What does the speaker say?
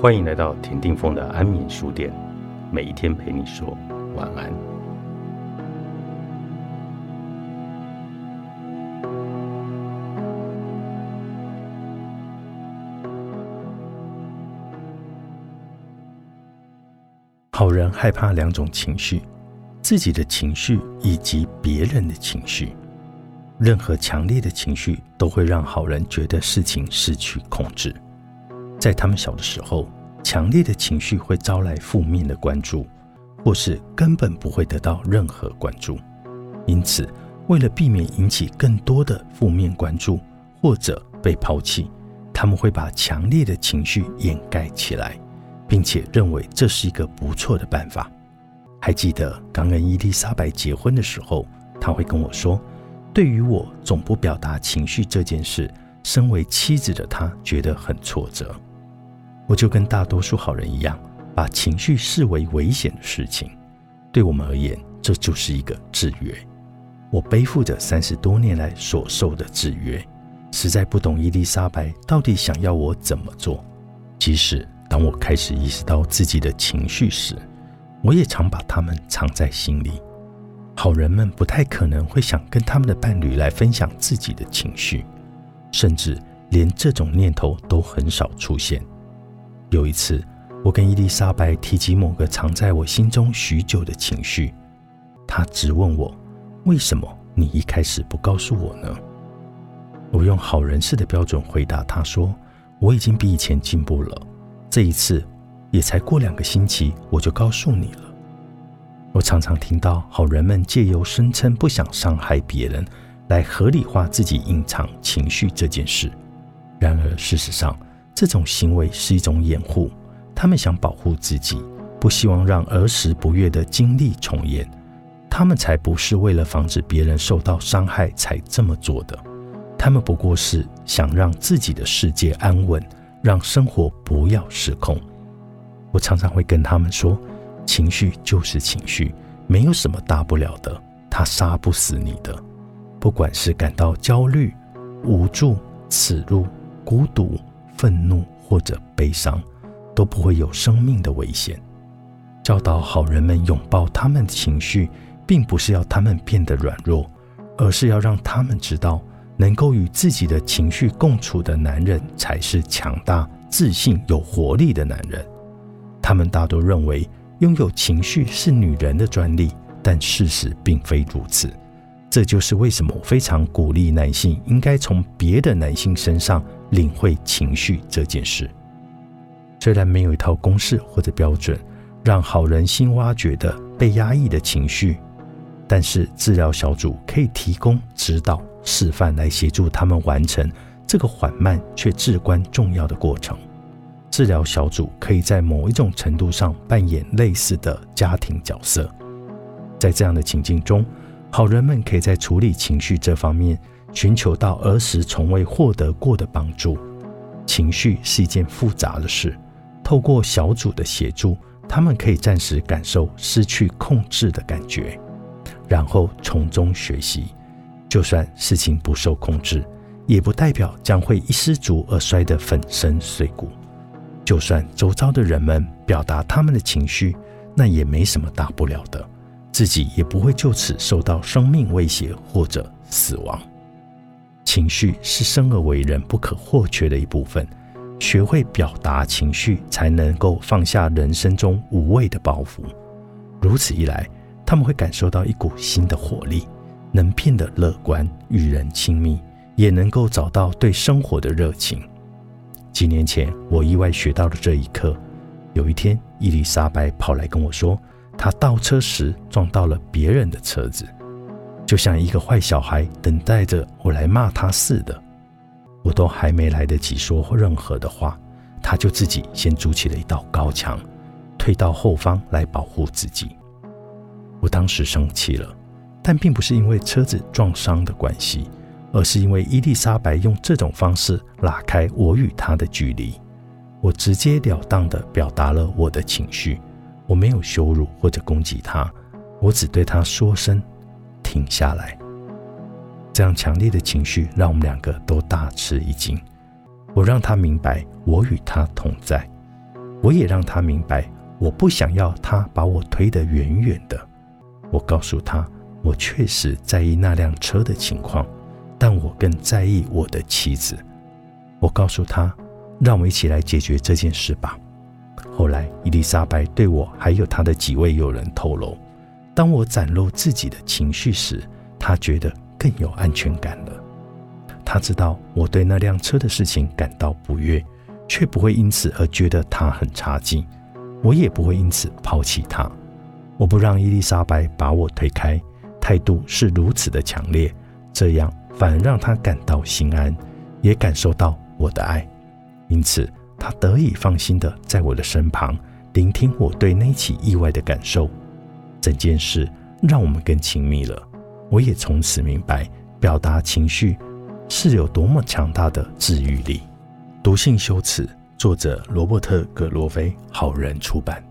欢迎来到田定峰的安眠书店，每一天陪你说晚安。好人害怕两种情绪：自己的情绪以及别人的情绪。任何强烈的情绪都会让好人觉得事情失去控制。在他们小的时候，强烈的情绪会招来负面的关注，或是根本不会得到任何关注。因此，为了避免引起更多的负面关注或者被抛弃，他们会把强烈的情绪掩盖起来，并且认为这是一个不错的办法。还记得刚跟伊丽莎白结婚的时候，他会跟我说。对于我总不表达情绪这件事，身为妻子的他觉得很挫折。我就跟大多数好人一样，把情绪视为危险的事情。对我们而言，这就是一个制约。我背负着三十多年来所受的制约，实在不懂伊丽莎白到底想要我怎么做。即使当我开始意识到自己的情绪时，我也常把它们藏在心里。好人们不太可能会想跟他们的伴侣来分享自己的情绪，甚至连这种念头都很少出现。有一次，我跟伊丽莎白提及某个藏在我心中许久的情绪，她直问我：“为什么你一开始不告诉我呢？”我用好人似的标准回答她说：“我已经比以前进步了，这一次也才过两个星期，我就告诉你了。”我常常听到好人们借由声称不想伤害别人，来合理化自己隐藏情绪这件事。然而，事实上，这种行为是一种掩护。他们想保护自己，不希望让儿时不悦的经历重演。他们才不是为了防止别人受到伤害才这么做的。他们不过是想让自己的世界安稳，让生活不要失控。我常常会跟他们说。情绪就是情绪，没有什么大不了的，它杀不死你的。不管是感到焦虑、无助、耻辱、孤独、愤怒或者悲伤，都不会有生命的危险。教导好人们拥抱他们的情绪，并不是要他们变得软弱，而是要让他们知道，能够与自己的情绪共处的男人才是强大、自信、有活力的男人。他们大多认为。拥有情绪是女人的专利，但事实并非如此。这就是为什么我非常鼓励男性应该从别的男性身上领会情绪这件事。虽然没有一套公式或者标准让好人心挖掘的被压抑的情绪，但是治疗小组可以提供指导示范来协助他们完成这个缓慢却至关重要的过程。治疗小组可以在某一种程度上扮演类似的家庭角色，在这样的情境中，好人们可以在处理情绪这方面寻求到儿时从未获得过的帮助。情绪是一件复杂的事，透过小组的协助，他们可以暂时感受失去控制的感觉，然后从中学习。就算事情不受控制，也不代表将会一失足而摔得粉身碎骨。就算周遭的人们表达他们的情绪，那也没什么大不了的，自己也不会就此受到生命威胁或者死亡。情绪是生而为人不可或缺的一部分，学会表达情绪，才能够放下人生中无谓的包袱。如此一来，他们会感受到一股新的活力，能变得乐观，与人亲密，也能够找到对生活的热情。几年前，我意外学到了这一课。有一天，伊丽莎白跑来跟我说，他倒车时撞到了别人的车子，就像一个坏小孩等待着我来骂他似的。我都还没来得及说任何的话，他就自己先筑起了一道高墙，退到后方来保护自己。我当时生气了，但并不是因为车子撞伤的关系。而是因为伊丽莎白用这种方式拉开我与他的距离，我直截了当地表达了我的情绪，我没有羞辱或者攻击他，我只对他说声“停下来”。这样强烈的情绪让我们两个都大吃一惊。我让他明白我与他同在。我也让他明白，我不想要他把我推得远远的。我告诉他，我确实在意那辆车的情况，但我更在意我的妻子。我告诉他，让我们一起来解决这件事吧。后来，伊丽莎白对我还有她的几位友人透露，当我展露自己的情绪时，她觉得更有安全感了。她知道我对那辆车的事情感到不悦，却不会因此而觉得她很差劲。我也不会因此抛弃她。我不让伊丽莎白把我推开，态度是如此的强烈，这样反而让她感到心安，也感受到我的爱。因此。他得以放心的在我的身旁，聆听我对那起意外的感受。整件事让我们更亲密了。我也从此明白，表达情绪是有多么强大的治愈力。读性羞耻，作者罗伯特·格罗菲，好人出版。